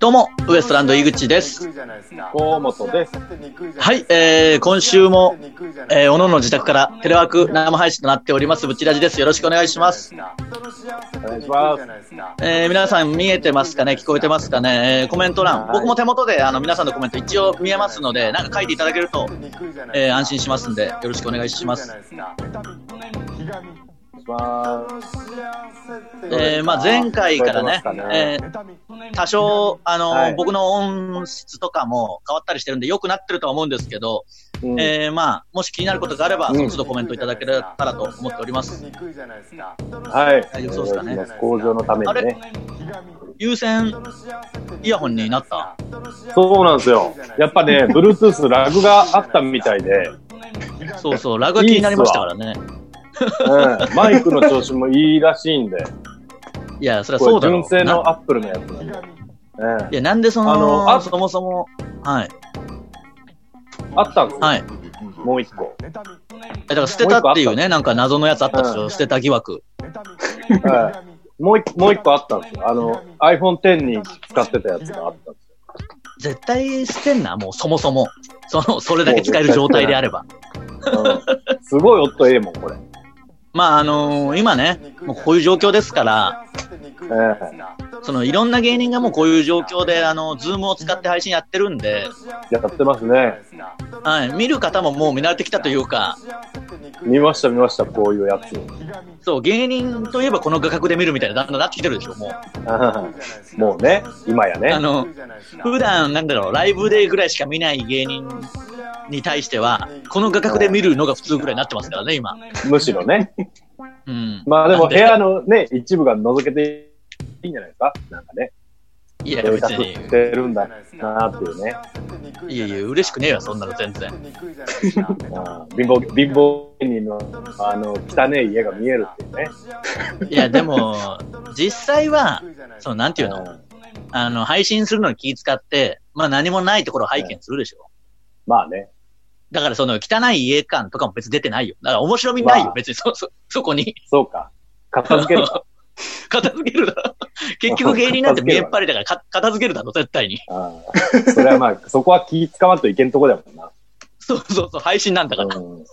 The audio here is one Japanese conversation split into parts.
どうも、ウエストランド井口です。河本です。はい、えー、今週も、えー、おのの自宅からテレワーク生配信となっております、ブチラジです。よろしくお願いします。お願いします。えー、皆さん見えてますかね？聞こえてますかね、えー、コメント欄、僕も手元であの皆さんのコメント一応見えますので、なんか書いていただけると、えー、安心しますんで、よろしくお願いします。えー、まあ前回からね、えー、多少、あの、はい、僕の音質とかも変わったりしてるんで、良くなってるとは思うんですけど、うん、えー、まあ、もし気になることがあれば、その都度コメントいただけたらと思っております。はい。大丈夫そうですかね？向上のためにね。有線イヤホンになった？そうなんですよ。やっぱね、Bluetooth ラグがあったみたいで。そうそう、ラグが気になりましたからね。うん、マイクの調子もいいらしいんで。いや、それはそうだろう。純正のアップルのやつなんで。いや、なんでその、あのあそもそも、はい。あったんですよ。はい。もう一個。え、だから捨てたっていうね、なんか謎のやつあったでしょ、捨てた疑惑。はい。もう一個、もう一個あったんですよ。あの、iPhone X に使ってたやつがあったんですよ。絶対捨てんな、もうそもそも。その、それだけ使える状態であれば。うん、すごい音ええもん、これ。まあ、あのー、今ね、もうこういう状況ですから、えー、そのいろんな芸人がもうこういう状況で、あの、ズームを使って配信やってるんで、やってますね。はい、見る方ももう見慣れてきたというか、見ました見ました、こういうやつ。そう、芸人といえばこの画角で見るみたいな、だんだんなってきてるでしょ、もう。もうね、今やね。あの、普段なんだろう、ライブでぐらいしか見ない芸人に対しては、この画角で見るのが普通ぐらいになってますからね、今。むしろね。うん。まあでも部屋のね、一部が覗けていいんじゃないですか？なんかね。いや、別に。してるんだなっていうね。いやいや、嬉しくねえわ、そんなの全然。あ貧乏、貧乏芸人の、あの、汚い家が見えるっていうね。いや、でも、実際は、その、なんていうの？あの、配信するのに気使って、まあ何もないところを拝見するでしょ。まあね。だからその汚い家感とかも別に出てないよ。だから面白みないよ、まあ、別にそ、そ、そこに。そうか。片付ける 片付けるだろ。結局芸人なんて見えっ張りだからか片付けるだろ、絶対に。ああ。それはまあ、そこは気使わんといけんとこだもんな。そうそうそう、配信なんだから。うん、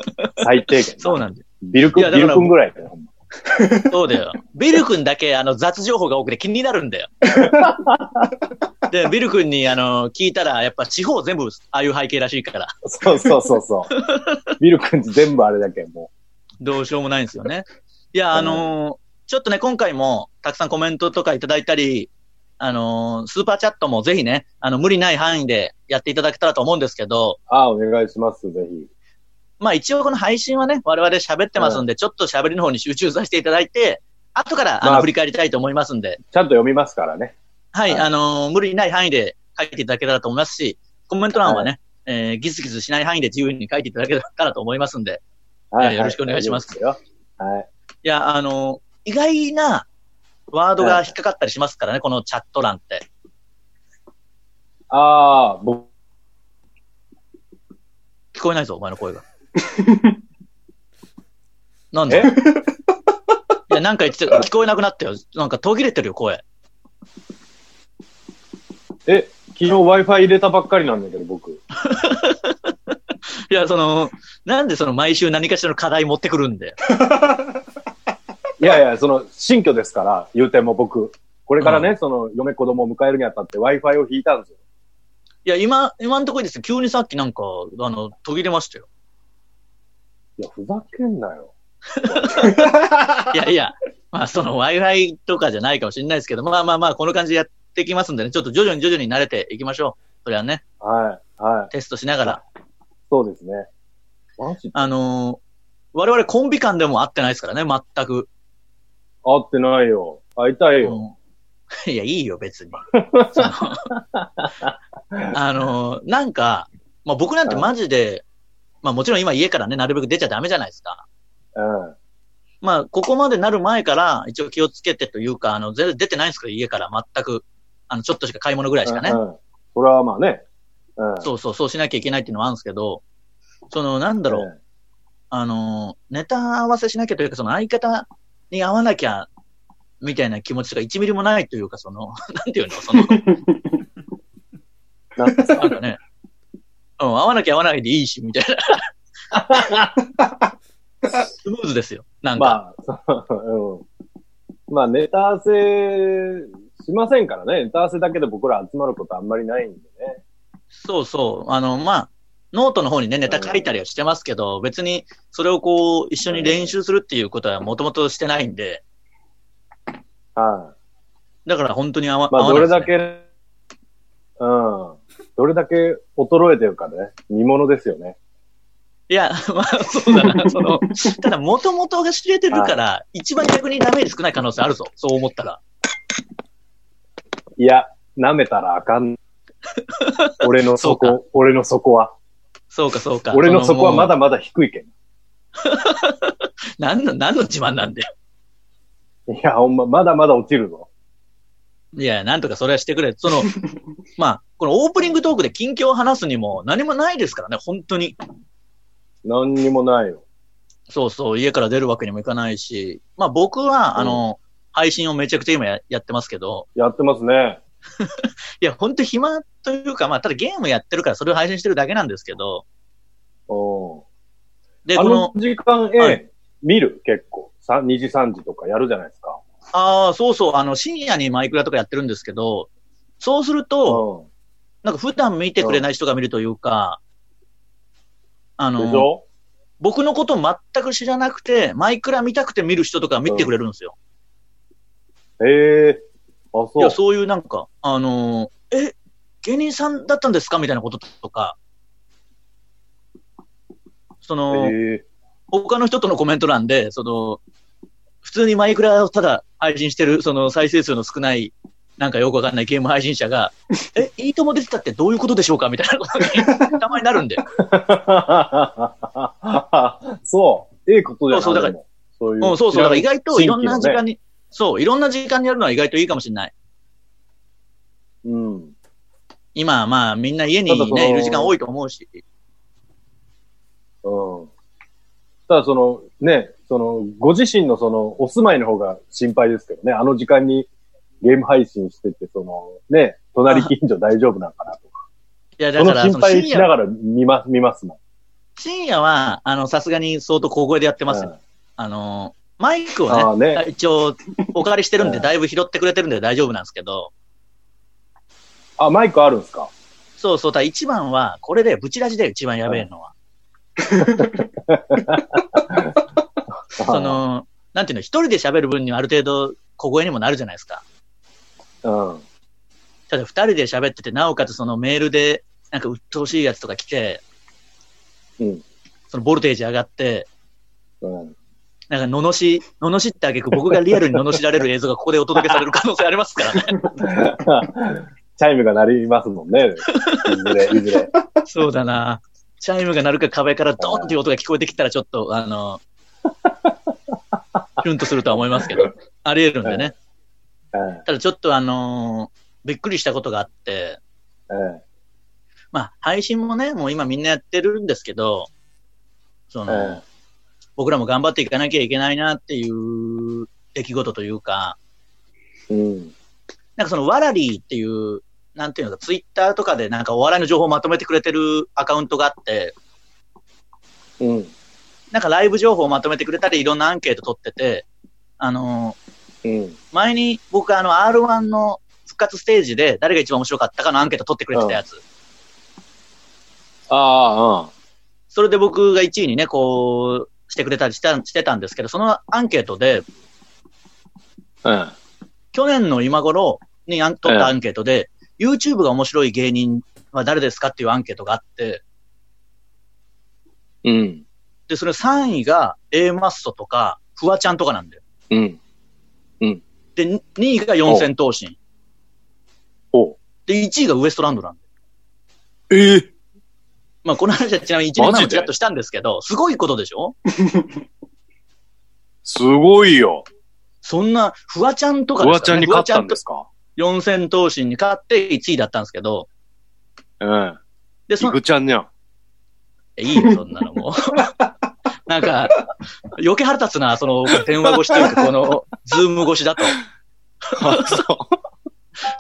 最低限。そうなんだよ。ビル君、ビル君ぐらいだよ、ほんま。そうだよ。ビル君だけあの雑情報が多くて気になるんだよ。で、ビル君にあの聞いたら、やっぱ地方全部ああいう背景らしいから。そうそうそうそう。ビル君全部あれだけもう。どうしようもないんですよね。いや、あのー、ちょっとね、今回もたくさんコメントとかいただいたり、あのー、スーパーチャットもぜひね、あの、無理ない範囲でやっていただけたらと思うんですけど。ああ、お願いします、ぜひ。まあ一応この配信はね、我々喋ってますんで、ちょっと喋りの方に集中させていただいて、後からあの、振り返りたいと思いますんで。ちゃんと読みますからね。はい、はい、あのー、無理ない範囲で書いていただけたらと思いますし、コメント欄はね、はい、えー、ギスギスしない範囲で自由に書いていただけたらと思いますんで、はい、えー、よろしくお願いします。はい。いや、あのー、意外なワードが引っかかったりしますからね、このチャット欄って。ああ、僕。聞こえないぞ、お前の声が。なんで？いや、なんか言ってた聞こえなくなったよ。なんか途切れてるよ、声。え、昨日 Wi-Fi 入れたばっかりなんだけど、僕。いや、その、なんでその毎週何かしらの課題持ってくるんで。いやいや、その、新居ですから、言うても僕。これからね、うん、その、嫁子供を迎えるにあたって Wi-Fi を引いたんですよ。いや、今、今のところです急にさっきなんか、あの、途切れましたよ。いや、ふざけんなよ。いやいや、まあその Wi-Fi とかじゃないかもしれないですけど、まあまあまあこの感じでやっていきますんでね、ちょっと徐々に徐々に慣れていきましょう。それはね。はい、はい。テストしながら。そうですね。マジあのー、我々コンビ間でも会ってないですからね、全く。会ってないよ。会いたいよ。うん、いや、いいよ、別に。あのー、なんか、まあ僕なんてマジで、まあもちろん今家からね、なるべく出ちゃダメじゃないですか。うん。まあ、ここまでなる前から、一応気をつけてというか、あの、全然出てないんですけど、家から全く。あの、ちょっとしか買い物ぐらいしかね。うん。それはまあね。うん。そうそう、そうしなきゃいけないっていうのはあるんですけど、その、なんだろう。うんあの、ネタ合わせしなきゃというか、その相方に会わなきゃ、みたいな気持ちが1ミリもないというか、その、なんていうの、その、なんかね。わなきゃ合わないでいいし、みたいな。スムーズですよ。なんか。まあ、うん。まあ、ネタ合わせしませんからね。ネタ合わせだけで僕ら集まることあんまりないんでね。そうそう。あの、まあ、ノートの方にね、ネタ書いたりはしてますけど、別にそれをこう、一緒に練習するっていうことはもともとしてないんで。はい。だから本当に合わ、まあ、どれだけ、うん。どれだけ衰えてるかね、見ものですよね。いや、まあ、そうだな。その、ただ、もともとが知れてるから、一番逆にダメージ少ない可能性あるぞ。そう思ったら。いや、舐めたらあかん。俺の底、俺の底は。そうか、そうか。俺の底はまだまだ低いけん。何の、何の自慢なんだよ。いや、ほんま、まだまだ落ちるぞ。いや、なんとかそれはしてくれ。その、まあ、このオープニングトークで近況を話すにも何もないですからね、本当に。何にもないよ。そうそう、家から出るわけにもいかないし、まあ僕は、うん、あの、配信をめちゃくちゃ今ややってますけど。やってますね。いや、本当暇というか、まあ、ただゲームやってるからそれを配信してるだけなんですけど。おで、この時間、え、はい、見る結構。2時、3時とかやるじゃないですか。ああ、そうそう。あの、深夜にマイクラとかやってるんですけど、そうすると、なんか普段見てくれない人が見るというか、あの、僕のこと全く知らなくて、マイクラ見たくて見る人とか見てくれるんですよ。へ、うん、えー、あ、そう。いや、そういうなんか、あのー、え、芸人さんだったんですかみたいなこととか、その、えー、他の人とのコメント欄で、その、普通にマイクラをただ配信してる、その再生数の少ないなんかよくわかんないゲーム配信者が、え、いいとも出てたってどういうことでしょうか？みたいなことにたまになるんで。そう。ええことじゃないそう、だから、そういう。そうそう、だから意外といろんな時間に、ね、そう、いろんな時間にやるのは意外といいかもしれない。うん。今、まあ、みんな家にね、いる時間多いと思うし。うん。ただその、ね、その、ご自身のその、お住まいの方が心配ですけどね、あの時間にゲーム配信してて、その、ね、隣近所大丈夫なのかなとか。いや、だから、心配しながら見ます、見ますもん。深夜は、あの、さすがに相当小声でやってますよ。うん、あの、マイクをね、ね一応、お借りしてるんで、だいぶ拾ってくれてるんで大丈夫なんですけど。あ、マイクあるんですか？そうそう、た一番は、これで、ブチラジで一番やべえのは。その、なんていうの、一人で喋る分にはある程度小声にもなるじゃないですか。うん。ただ二人で喋ってて、なおかつそのメールで、なんか鬱陶しいやつとか来て、うん。そのボルテージ上がって、うん。なんか、ののし、ののしってあげく僕がリアルにののしられる映像がここでお届けされる可能性ありますからね。チャイムが鳴りますもんね。いずれ、いずれ。そうだな。チャイムが鳴るか壁からドーンっていう音が聞こえてきたらちょっと、あの、キュンとするとは思いますけど、あり得るんでね。ただちょっとあのー、びっくりしたことがあって、まあ、配信もね、もう今みんなやってるんですけど、その、僕らも頑張っていかなきゃいけないなっていう出来事というか、うん、なんかそのワラリーっていう、なんていうのか、ツイッターとかでなんかお笑いの情報をまとめてくれてるアカウントがあって、うん、なんかライブ情報をまとめてくれたり、いろんなアンケート取ってて、あのうん、前に僕あの R1 の復活ステージで誰が一番面白かったかのアンケート取ってくれてたやつ。ああ、うん。それで僕が1位にね、こう、してくれたりしたしてたんですけど、そのアンケートで、うん。去年の今頃に取ったアンケートで、うん、YouTube が面白い芸人は誰ですかっていうアンケートがあって、うん。で、それ3位が A マッソとか、フワちゃんとかなんだよ。うん。うん。で、2位が四千頭身。おで、1位がウエストランドなんで。ええー、まあ、この話はちなみに1年前もちらっとしたんですけど、すごいことでしょ？すごいよ。そんな、フワちゃんとかフワちゃんに勝ったんですか？四千頭身に勝って1位だったんですけど。うん。で、その。イグちゃんにゃん。いいよ、そんなのもう。なんか、余計腹立つな、その、電話越しというか、この、ズーム越しだと。そう。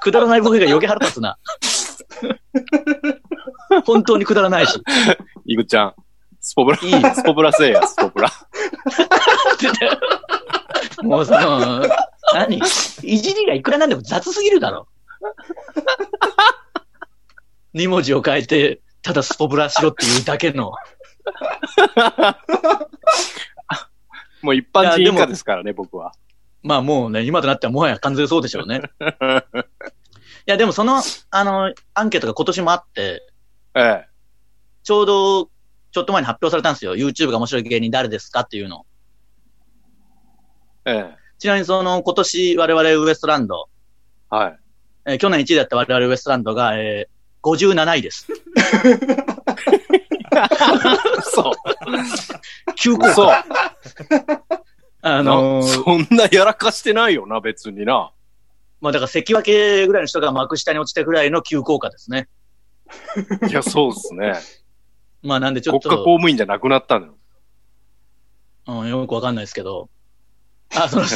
くだらないボケが余計腹立つな。本当にくだらないし。イグちゃん。スポブラ、いいスポブラせえや、スポブラ。もうその、何？いじりがいくらなんでも雑すぎるだろ。2文字を変えて、ただスポブラしろっていうだけの。もう一般人以下ですからね、僕は。まあもうね、今となってはもはや完全そうでしょうね。いや、でもその、あの、アンケートが今年もあって、ええ。ちょうど、ちょっと前に発表されたんですよ。YouTube が面白い芸人誰ですかっていうの。ええ。ちなみにその、今年我々ウエストランド。はい。えー、去年1位だった我々ウエストランドが、えー、57位です。そう。急降そう。あのー、そんなやらかしてないよな、別にな。まあだから関脇ぐらいの人が幕下に落ちたぐらいの急降下ですね。いや、そうですね。まあなんでちょっと。国家公務員じゃなくなったのよ。うん、よくわかんないですけど。あ、その、ね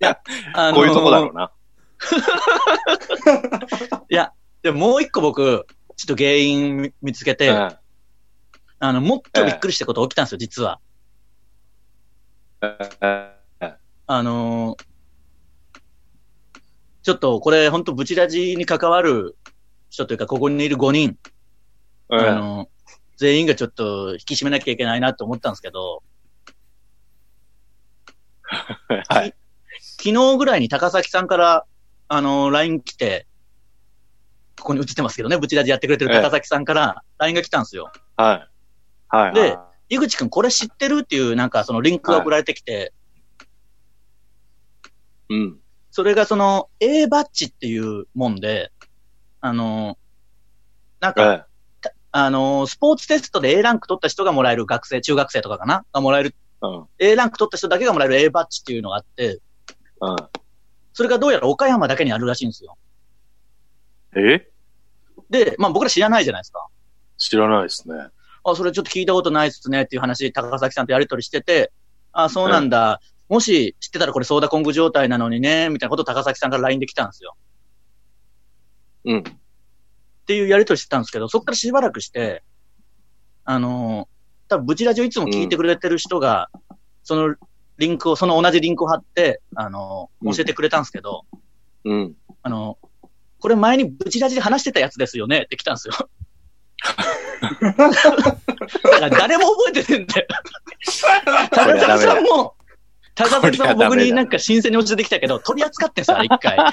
いや、あのー、こういうとこだろうな。いや、でももう一個僕、ちょっと原因見つけて、あの、もっとびっくりしたこと起きたんですよ、実は。あのー、ちょっとこれ本当ブチラジに関わる人というか、ここにいる5人、あのー、全員がちょっと引き締めなきゃいけないなと思ったんですけど、はい、昨日ぐらいに高崎さんから、あのー、LINE 来て、ここに映ってますけどね、ブチラジやってくれてる高崎さんから LINE が来たんですよ。はい。はい。で、井口くんこれ知ってるっていうなんかそのリンクが送られてきて、はい、うん。それがその A バッジっていうもんで、あの、なんか、はい、あの、スポーツテストで A ランク取った人がもらえる学生、中学生とかかな？がもらえる、うん、A ランク取った人だけがもらえる A バッジっていうのがあって、うん。それがどうやら岡山だけにあるらしいんですよ。え？で、まあ僕ら知らないじゃないですか。知らないですね。あ、それちょっと聞いたことないっすねっていう話、高崎さんとやりとりしてて、あ、そうなんだ。もし知ってたらこれソーダコング状態なのにね、みたいなことを高崎さんから LINE で来たんですよ。うん。っていうやりとりしてたんですけど、そこからしばらくして、あの多分ブチラジオいつも聞いてくれてる人が、うん、そのリンクを、その同じリンクを貼って、あの教えてくれたんですけど、うん。あのこれ前にブチラジで話してたやつですよね？って来たんですよ。だから誰も覚えてねえんだよ。高田さんも、高崎さんも僕になんか新鮮に落ちてきたけど、取り扱ってんさ、一回。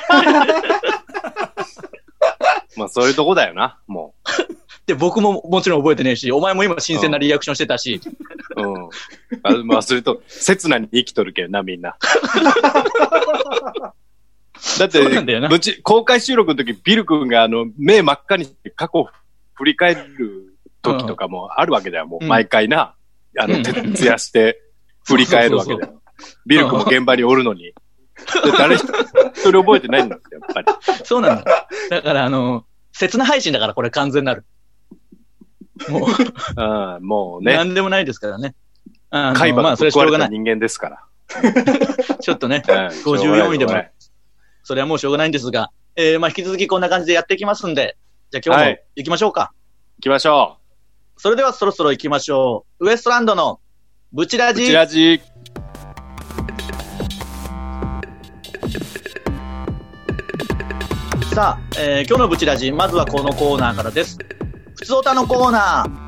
まあそういうとこだよな、もう。で、僕ももちろん覚えてねえし、お前も今新鮮なリアクションしてたし。うん。あまあ、それと、刹那に生きとるけどな、みんな。だって、ぶち、公開収録の時、ビル君があの、目真っ赤にして過去振り返る時とかもあるわけだよ、もう、毎回な。あの、徹夜して振り返るわけだよ。ビル君も現場におるのに。で誰一人覚えてないんだって、やっぱり。そうなんだ。だから、あの、切な配信だから、これ完全なる。もう。あもうね。なんでもないですからね。あ海馬がぶっ壊れた人間ですから。ちょっとね、54位でも、それはもうしょうがないんですが、えー、まあ引き続きこんな感じでやっていきますんで、じゃあ今日も行きましょうか。はい、行きましょう。それではそろそろ行きましょう。ウエストランドのブチラジ。ブチラジ。さあ、えー、今日のブチラジ、まずはこのコーナーからです。普通歌のコーナー。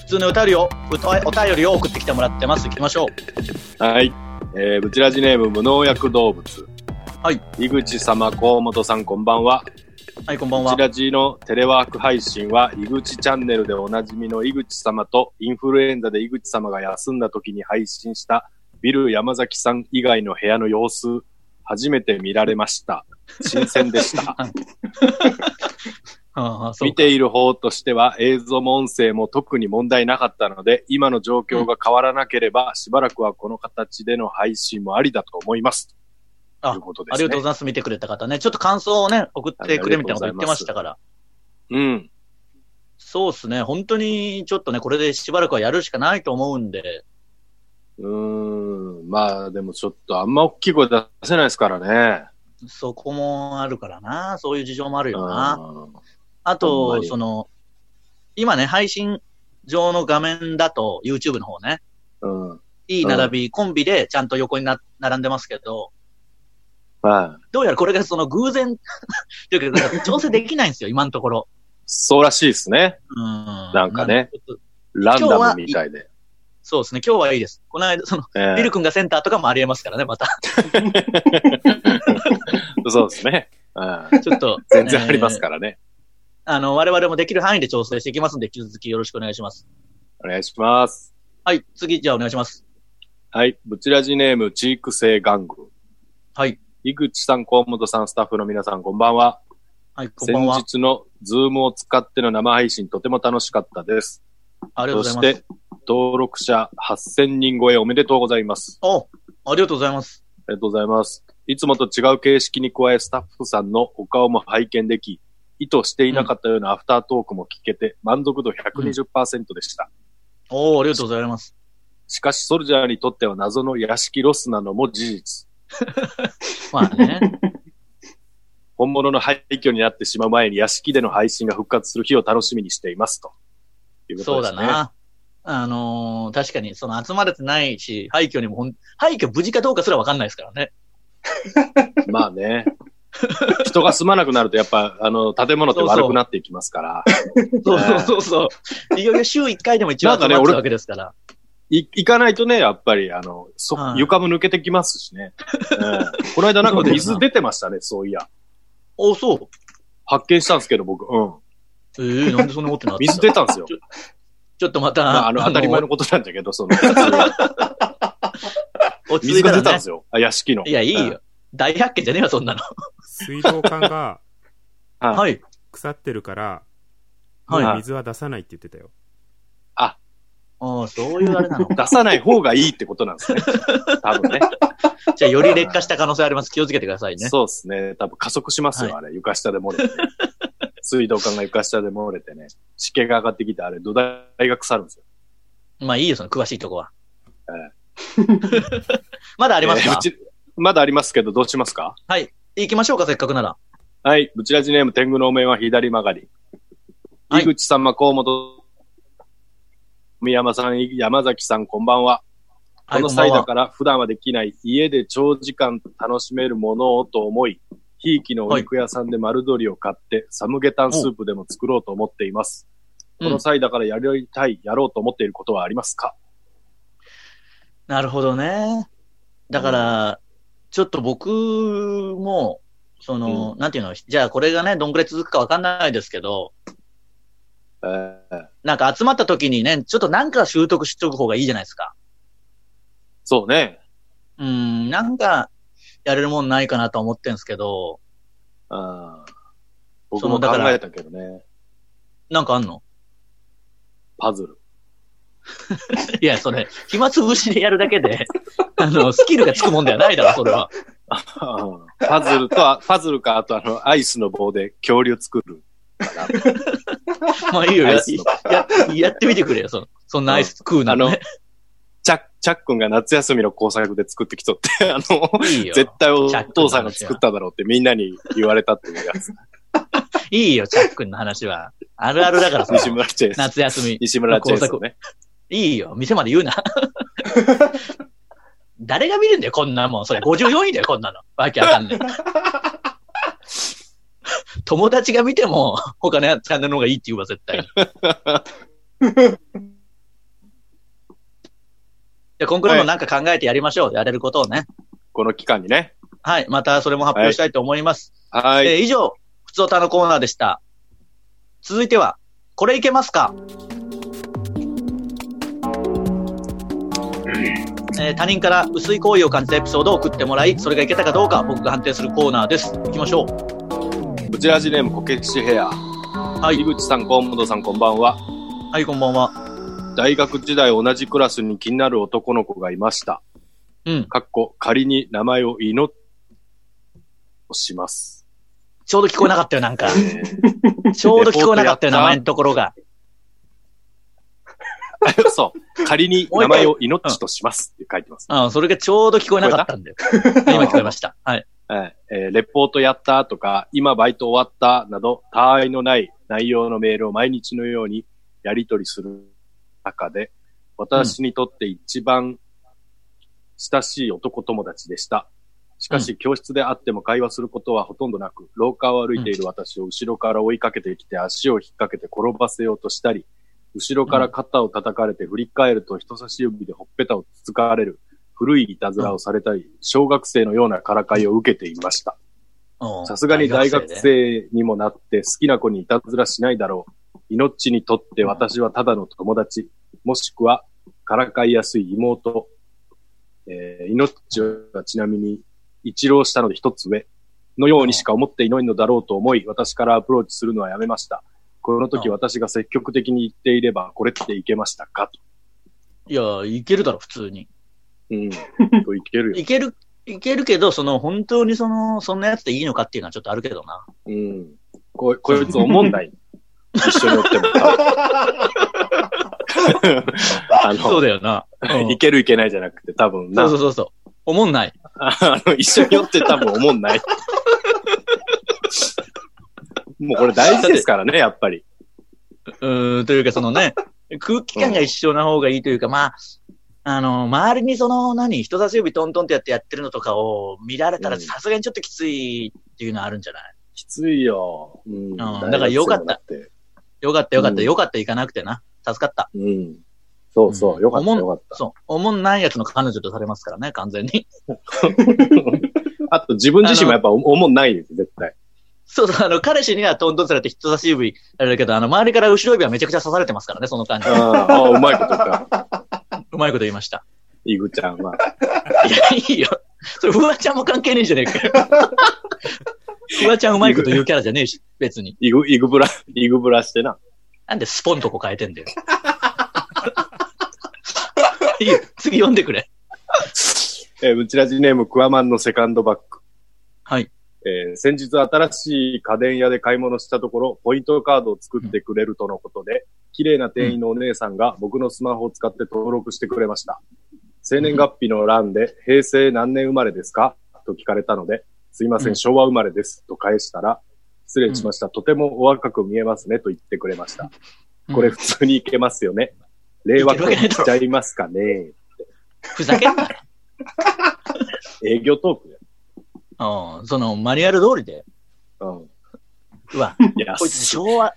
普通の歌りを、お便りを送ってきてもらってます。行きましょう。はい。えー、ブチラジネーム無農薬動物。はい。井口様、河本さん、こんばんは。はい、こんばんは。ブチラジのテレワーク配信は、井口チャンネルでおなじみの井口様と、インフルエンザで井口様が休んだ時に配信した、ビル山崎さん以外の部屋の様子、初めて見られました。新鮮でした。見ている方としては映像も音声も特に問題なかったので、今の状況が変わらなければ、しばらくはこの形での配信もありだと思います。あ、ということですね、ありがとうございます。見てくれた方ね。ちょっと感想をね、送ってくれみたいなこと言ってましたから。うん。そうですね。本当にちょっとね、これでしばらくはやるしかないと思うんで。うーん。まあ、でもちょっとあんま大きい声出せないですからね。そこもあるからな。そういう事情もあるよな。あと、その、今ね、配信上の画面だと、YouTube の方ね。うん。いい並び、コンビでちゃんと横にな並んでますけど、はい。どうやらこれがその偶然 というか、調整できないんですよ、今のところ。そうらしいですね。うん。なんかね、ランダムみたいで。そうですね、今日はいいです。この間、その、えー、ビル君がセンターとかもありえますからね、また。そうですね。うん、ちょっと。全然ありますからね、えー。あの、我々もできる範囲で調整していきますんで、引き続きよろしくお願いします。お願いします。はい、次、じゃあお願いします。はい、ブチラジネーム、チーク性玩具。はい。井口さん、河本さん、スタッフの皆さん、こんばんは。はい、こんばんは。先日のズームを使っての生配信、とても楽しかったです。ありがとうございます。そして、登録者8000人超えおめでとうございます。おありがとうございます。ありがとうございます。いつもと違う形式に加え、スタッフさんのお顔も拝見でき、意図していなかったようなアフタートークも聞けて、満足度120%でした。うん、おおありがとうございます。しかし、ソルジャーにとっては謎の屋敷ロスなのも事実。まあね。本物の廃墟になってしまう前に屋敷での配信が復活する日を楽しみにしていますと。いうことですね。そうだな。あのー、確かに、その集まれてないし、廃墟にもほん、廃墟無事かどうかすらわかんないですからね。まあね。人が住まなくなると、やっぱ、あの、建物って悪くなっていきますから。そうそうそうそう。いよいよ週1回でも一応集まってるわけですから。い、行かないとね、やっぱり、あの、そ、床も抜けてきますしね。うん、この間なんか水出てましたね、そういや。おそう。発見したんですけど、僕、うん。ええー、なんでそんなことなった？水出たんですよ。ちょっとまた。まあ、あの、当たり前のことなんだけど、その、水が出たんですよ。あ、屋敷の。いや、いいよ。大発見じゃねえよ、そんなの。水道管が、はい。腐ってるから、はい。水は出さないって言ってたよ。あ、ああ、そういうあれなの 出さない方がいいってことなんですね。多分ね。じゃあ、より劣化した可能性あります。気をつけてくださいね。そうですね。多分加速しますよ、あれ。床下で漏れて。水道管が床下で漏れてね。湿気が上がってきて、あれ、土台が腐るんですよ。まあいいよ、その詳しいとこは。えー、まだありますか、えー、まだありますけど、どうしますか？はい。行きましょうか、せっかくなら。はい。ブチラジネーム、天狗のお面は左曲がり。はい、井口様、河本宮山さん、山崎さん、こんばんは。この際だから普段はできない家で長時間楽しめるものをと思い、ひいきのお肉屋さんで丸鶏を買って、サムゲタンスープでも作ろうと思っています。この際だからやりたい、やろうと思っていることはありますかなるほどね。だから、ちょっと僕も、その、うん、なんていうの、じゃあこれがね、どんぐらい続くかわかんないですけど、えー、なんか集まった時にね、ちょっとなんか習得しとく方がいいじゃないですか。そうね。うん、なんか、やれるもんないかなと思ってんですけど。ああ。僕も考えたけどね。なんかあんの？パズル。いや、それ、暇つぶしでやるだけで、あの、スキルがつくもんではないだろ、それは。パズルと、パズルか、あとあの、アイスの棒で恐竜作る。まあいいよやや、やってみてくれよ、そそんなアイス食うの、ね、あの、チャッ、チャックンが夏休みの工作で作ってきとって、あの、いい絶対お父さんが作っただろうってみんなに言われたっていうやつ。いいよ、チャックンの話は。あるあるだから西村チェイス。夏休み。西村チェイスね。いいよ、店まで言うな。誰が見るんだよ、こんなもん。それ54位だよ、こんなの。わけわかんない。友達が見ても、他のチャンネルの方がいいって言うわ、絶対。じゃ今後もなんか考えてやりましょう。はい、やれることをね。この期間にね。はい。またそれも発表したいと思います。はい。えー、以上、ふつおたのコーナーでした。続いては、これいけますか？えー、他人から薄い行為を感じたエピソードを送ってもらい、それがいけたかどうか僕が判定するコーナーです。行きましょう。ブチラジネームこけしヘア。はい。井口さん、河本さん、こんばんは。はい、こんばんは。大学時代同じクラスに気になる男の子がいました。うん。かっこ、仮に名前を祈っ、します。ちょうど聞こえなかったよ、なんか。ちょうど聞こえなかったよ、名前のところが。そう。仮に名前を命としますって書いてます。ああ、それがちょうど聞こえなかったんだよ。今聞こえました。はい。えー、レポートやったとか、今バイト終わったなど、他愛のない内容のメールを毎日のようにやり取りする中で、私にとって一番親しい男友達でした。しかし、教室で会っても会話することはほとんどなく、廊下を歩いている私を後ろから追いかけてきて足を引っ掛けて転ばせようとしたり、後ろから肩を叩かれて振り返ると人差し指でほっぺたをつつかれる古いいたずらをされたり、小学生のようなからかいを受けていました。さすがに大学生にもなって好きな子にいたずらしないだろう。命にとって私はただの友達、もしくはからかいやすい妹。えー、命はちなみに一浪したので一つ上のようにしか思っていないのだろうと思い、私からアプローチするのはやめました。この時私が積極的に言っていれば、これっていけましたかと。いや、いけるだろ、普通に。うん。いけるよ。いける、いけるけど、その、本当にその、そんなやつでいいのかっていうのはちょっとあるけどな。うん。こ、こいつ思んない。一緒におっても。あの、そうだよな。うん、いけるいけないじゃなくて、多分な。そうそうそう。思んない。あの、一緒におって多分思んない。もうこれ大事ですからね、やっぱり。うん、というかそのね、空気感が一緒な方がいいというか、まあ、あの、周りにその、何、人差し指トントンってやってやってるのとかを見られたらさすがにちょっときついっていうのはあるんじゃない？きついよ。うん。だからよかった。よかったよかった、よかった行かなくてな。助かった。うん。そうそう、よかったよかった。そう。おもんないやつの彼女とされますからね、完全に。あと自分自身もやっぱおもんないです、絶対。そうそう、あの、彼氏にはトントンされて人差し指あれだけど、あの、周りから後ろ指はめちゃくちゃ刺されてますからね、その感じ。ああ、うまいことか。うまいこと言いました。イグちゃんは。いや、いいよ。それ、フワちゃんも関係ねえじゃねえかよ。フワちゃんうまいこと言うキャラじゃねえし、別に。イグ、イグブラ、イグブラしてな。なんでスポンとこ変えてんだよ。いいよ、次読んでくれ。えー、うちらじネームクワマンのセカンドバッグ。はい。えー、先日新しい家電屋で買い物したところ、ポイントカードを作ってくれるとのことで、綺麗な店員のお姉さんが僕のスマホを使って登録してくれました。生年月日の欄で、平成何年生まれですか？と聞かれたので、すいません、昭和生まれです。と返したら、失礼しました。とてもお若く見えますね。と言ってくれました。これ普通にいけますよね。令和婚しちゃいますかね？ふざけんなよ。営業トークで。うん、その、マニュアル通りで。うん。うわ、こいつ昭和、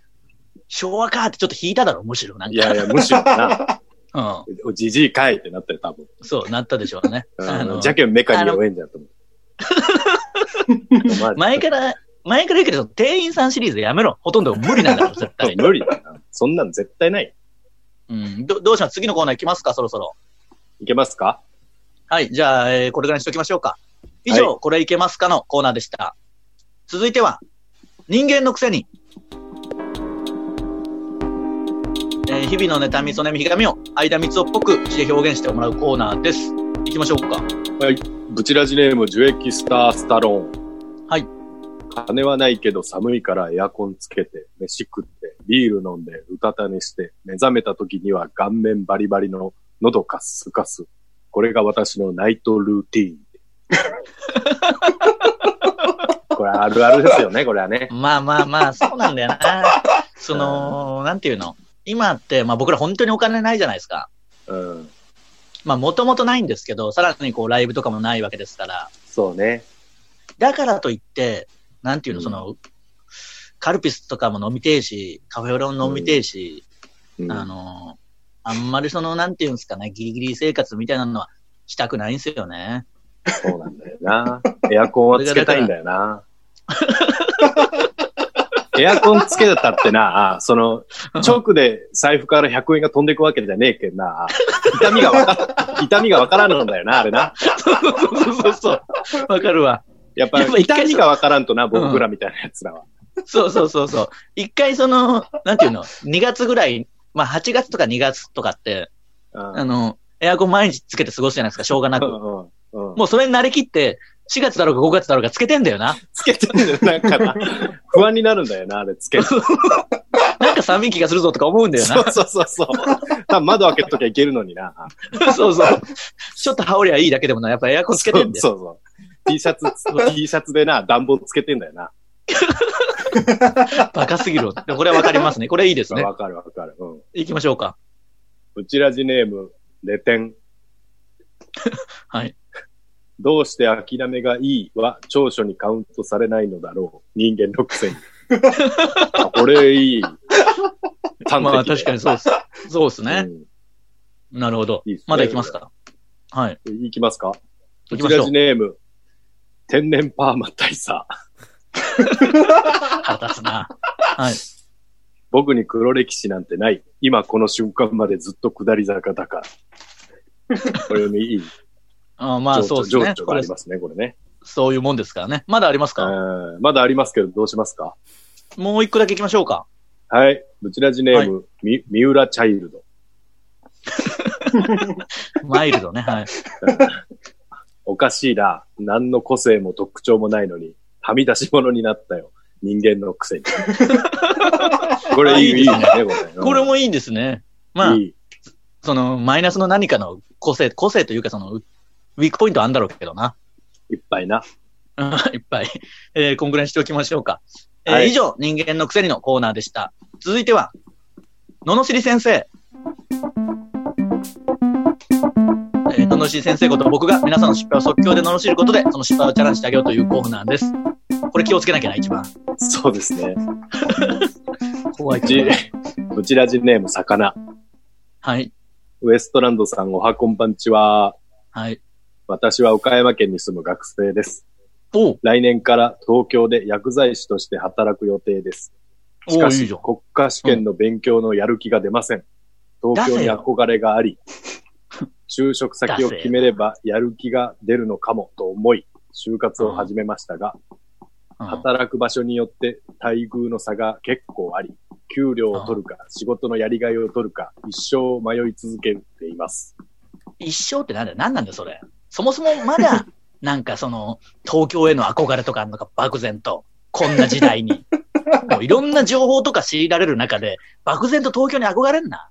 昭和かってちょっと引いただろ、むしろ。なんか。いやいや、むしろな。うん。じじいかいってなったよ、多分。そう、なったでしょうね。あの、じゃけんメカに弱えんじゃんと思う。前から、前から言うけど、店員さんシリーズやめろ。ほとんど無理なんだろ、絶対。無理だな。そんなん絶対ない。うん。ど、どうします？次のコーナー行きますか？そろそろ。いけますか？はい。じゃあ、えー、これぐらいにしときましょうか。以上、はい、これいけますかのコーナーでした。続いては、人間のくせに。えー、日々の妬み、そねみ、ひがみを、間三つをっぽく詩で表現してもらうコーナーです。行きましょうか。はい。ブチラジネーム、樹液スタースタローン。はい。金はないけど寒いからエアコンつけて、飯食って、ビール飲んで、うたた寝して、目覚めた時には顔面バリバリの喉カスカス。これが私のナイトルーティーン。これあるあるですよね、これはね。まあまあまあ、そうなんだよな。その、なんていうの？今って、まあ僕ら本当にお金ないじゃないですか。うん。まあもともとないんですけど、さらにこうライブとかもないわけですから。そうね。だからといって、なんていうの、うん、その、カルピスとかも飲みてえし、カフェオレも飲みてえし、うん、あの、あんまりその、なんていうんですかね、ギリギリ生活みたいなのはしたくないんですよね。そうなんだよな。エアコンはつけたいんだよな。エアコンつけたってな、その、直で財布から100円が飛んでいくわけじゃねえけんな。痛みがわか、痛みがわからんのだよな、あれな。そうそうそう。わかるわ。やっぱり痛みがわからんとな、僕らみたいなやつらは。そうそうそうそう。一回その、なんていうの、2月ぐらい、まあ8月とか2月とかって、あの、エアコン毎日つけて過ごすじゃないですか、しょうがなく。もうそれに慣れきって、4月だろうか5月だろうかつけてんだよな。つけてんだよ、なんかな。不安になるんだよな、あれつけて。なんか寒い気がするぞとか思うんだよな。そうそうそうそう。多分窓開けときゃいけるのにな。そうそう。ちょっと羽織りゃいいだけでもな、やっぱエアコンつけてんだよ。そうそう T シャツ、T シャツでな、暖房つけてんだよな。バカすぎる。でこれはわかりますね。これいいですね。わかるわかる。うん。行きましょうか。うちらじネーム、レテン。はい。どうして諦めがいいは長所にカウントされないのだろう。人間のくせに。あ これいい。端まあ的確かにそうです。そうですね。うんなるほどいいっすね。まだ行きますか？はい。いきますか？行きましょううちらじ。ネーム、天然パーマ大佐。腹立つな。はい。僕に黒歴史なんてない。今この瞬間までずっと下り坂だから。これにいい？あまあそうですね情緒。がありますね、これね。そういうもんですからね。まだありますか？うんまだありますけど、どうしますか？もう一個だけ行きましょうか。はい。ブチラジネーム、み、三浦チャイルド。マイルドね。はい。おかしいな。何の個性も特徴もないのに、はみ出し物になったよ。人間のくせに。これいい、いいね、これ。うんこれもいいんですね。まあい、い。その、マイナスの何かの個性、個性というかその、ウウィークポイントあんだろうけどな。いっぱいな。うんいっぱい。えー、こんぐらいにしておきましょうか。えーはい以上、人間のくせにのコーナーでした。続いては、ののしり先生。えー、ののしり先生こと僕が皆さんの失敗を即興で罵ることで、その失敗をチャレンジしてあげようというコーナーです。これ気をつけなきゃな、一番。そうですね。怖いうち、うちラジネーム、魚。はい。ウエストランドさん、おはこんばんちは。はい。私は岡山県に住む学生です。来年から東京で薬剤師として働く予定です。しかし、いい。国家試験の勉強のやる気が出ません。東京に憧れがあり、就職先を決めればやる気が出るのかもと思い、就活を始めましたが、うん働く場所によって待遇の差が結構あり、給料を取るか、仕事のやりがいを取るか、一生迷い続けています。一生ってなんだよ。何なんだよ、それ。そもそもまだ、なんかその、東京への憧れとかあるのか、漠然と。こんな時代に。もういろんな情報とか強いられる中で、漠然と東京に憧れんな。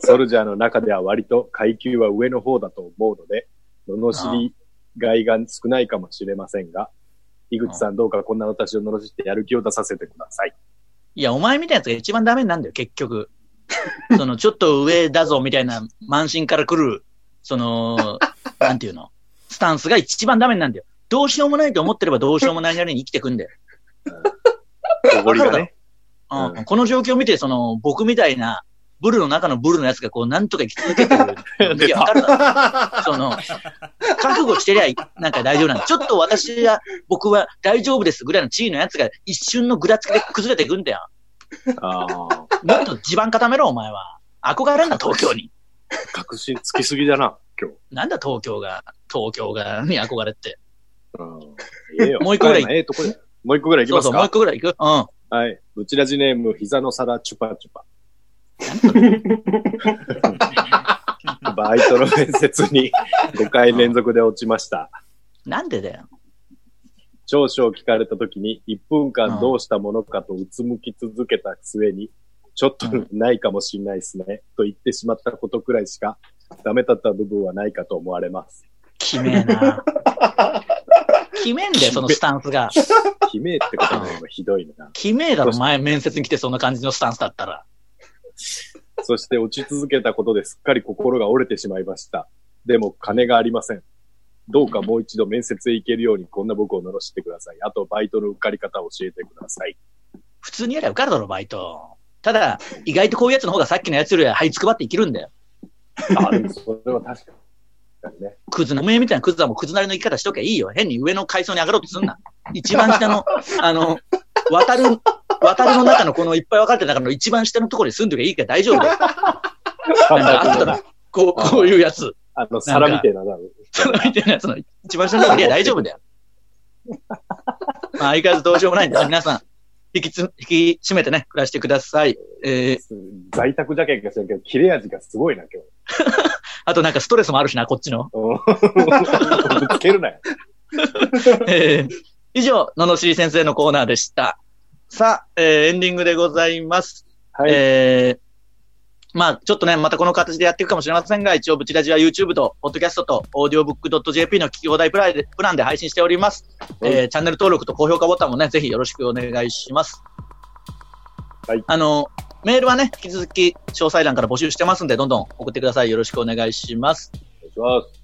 ソルジャーの中では割と階級は上の方だと思うので、罵りがいが少ないかもしれませんが、井口さんどうかこんな私を罵ってやる気を出させてください。いや、お前みたいなやつが一番ダメなんだよ、結局。その、ちょっと上だぞ、みたいな、満身から来る、その、なんていうの、スタンスが一番ダメなんだよ。どうしようもないと思ってればどうしようもないなりに生きてくんだよ。おごりがね。うんうんこの状況を見て、その、僕みたいな、ブルの中のブルのやつがこう、なんとか生き続けてる。いや、わかるだろ？その、覚悟してりゃい、なんか大丈夫なんだ。ちょっと私は、僕は大丈夫ですぐらいの地位のやつが一瞬のぐらつきで崩れていくんだよ。ああ、もっと地盤固めろ、お前は。憧れんな、東京に。確信つきすぎだな、今日。なんだ、東京が、東京が、に憧れって。うん。ええよ。もう一個ぐらい岡山ええとこで。もう一個ぐらいいきそうそう、もう一個ぐらい行くうん。はい。うちらじネーム、膝の皿チュパチュパ。バイトの面接に5回連続で落ちました。なんでだよ。長所を聞かれた時に1分間どうしたものかとうつむき続けた末に、ちょっとないかもしれないですね、と言ってしまったことくらいしかダメだった部分はないかと思われます。きめえな。きめえんだよ、そのスタンスが。悲鳴ってことが今ひどいな。きめえだろ、前面接に来てそんな感じのスタンスだったら。そして落ち続けたことですっかり心が折れてしまいました。でも金がありません。どうかもう一度面接へ行けるようにこんな僕を罵ってください。あとバイトの受かり方を教えてください。普通にやりゃ受かるだろ、バイト。ただ、意外とこういうやつの方がさっきのやつよりは這いつくばって生きるんだよ。あ、でもそれは確かにね。クズの、おめえみたいなクズはもうクズなりの生き方しときゃいいよ。変に上の階層に上がろうとすんな。一番下の、あの、渡る、渡るの中のこのいっぱい分かれてる中の一番下のところに住んでりゃいいから大丈夫だよ。あったら、こう、こういうやつ。あの、皿みてえな、なる。そのみたいなやつの一番下のところにいや大丈夫だよ。まあ、相変わらずどうしようもないんで、皆さん、引きつ、引き締めてね、暮らしてください。えー、在宅じゃけんかしらんけど、切れ味がすごいな、今 あとなんかストレスもあるしな、こっちの。日。ぶつけるなよ。えー、以上、ののしり先生のコーナーでした。さあ、えー、エンディングでございます。はい。えー、まあ、ちょっとね、またこの形でやっていくかもしれませんが、一応、ブチラジは YouTube と、ポッドキャストと、audiobook.jp の聞き放題プライプランで配信しております。えー、チャンネル登録と高評価ボタンもね、ぜひよろしくお願いします。はい。あの、メールはね、引き続き詳細欄から募集してますんで、どんどん送ってください。よろしくお願いします。お願いします。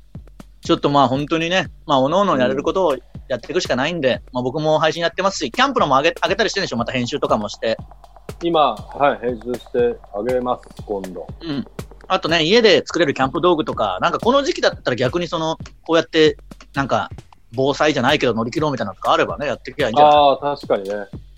ちょっとまあ本当にね、まあおのおのやれることをやっていくしかないんで、まあ僕も配信やってますし、キャンプのも上げ上げたりしてるんでしょまた編集とかもして。今、はい、編集してあげます、今度。うん。あとね、家で作れるキャンプ道具とか、なんかこの時期だったら逆にその、こうやって、なんか、防災じゃないけど乗り切ろうみたいなのがあればね、やっていけばいいんじゃないああ、確かにね。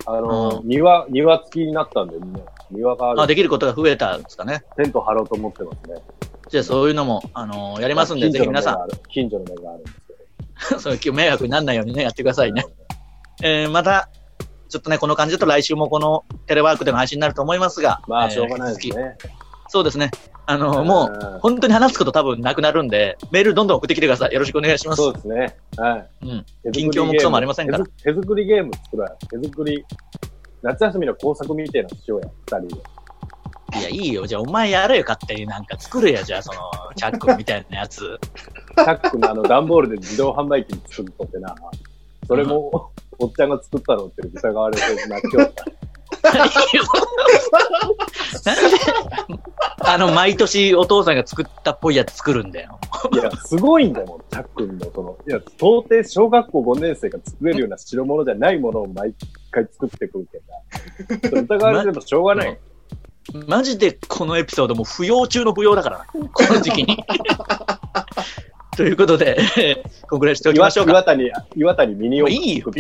あの、うん、庭、庭付きになったんでね。庭がある。あ、できることが増えたんですかね。テント張ろうと思ってますね。じゃあそういうのも、あのー、やりますんで、ぜひ皆さん。近所の目があるんですけど。そう、迷惑にならないようにね、やってくださいね。えー、また、ちょっとね、この感じだと来週もこのテレワークでの配信になると思いますが。まあ、しょうがないですね。そうですね。あの、もう、本当に話すこと多分なくなるんで、メールどんどん送ってきてください。よろしくお願いします。そうですね。はい。うん。近況もクソもありませんから。手作りゲーム作ら手作り、夏休みの工作みたいなしようや、二人で。いや、いいよ。じゃあ、お前やれよ、勝手になんか作るや、じゃあ、その、チャックみたいなやつ。チャックのあの、段ボールで自動販売機に作るとってな。それも、おっちゃんが作ったのって疑われてな、今日。なんで、あの、毎年お父さんが作ったっぽいやつ作るんだよ。いや、すごいんだよ、チャックンの、その、いや、到底小学校5年生が作れるような代物じゃないものを毎回作ってくるけど、疑われてもしょうがない。マジでこのエピソードも不要中の不要だからな。この時期に。ということで、こんぐらいしておきましょうか。岩谷、岩谷ミニオン。いいよ。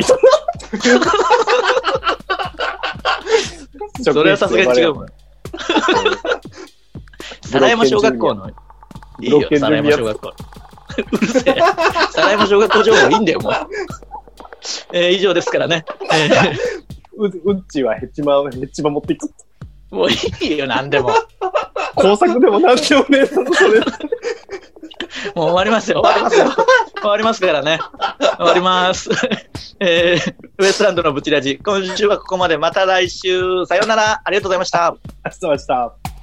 それはさすがに違うもん。皿山小学校の。いいよ、皿山小学校。うるせえ。皿山小学校情報いいんだよ、もう。えー、以上ですからね。えー、ううっちはヘッチマ、ヘッチマ持っていく。もういいよ、なんでも。工作でもなんでもねえそれ。もう終わりますよ、終わりますよ。終わりますからね。終わります。えー、ウエストランドのブチラジ。今週はここまで。また来週。さようなら。ありがとうございました。ありがとうございました。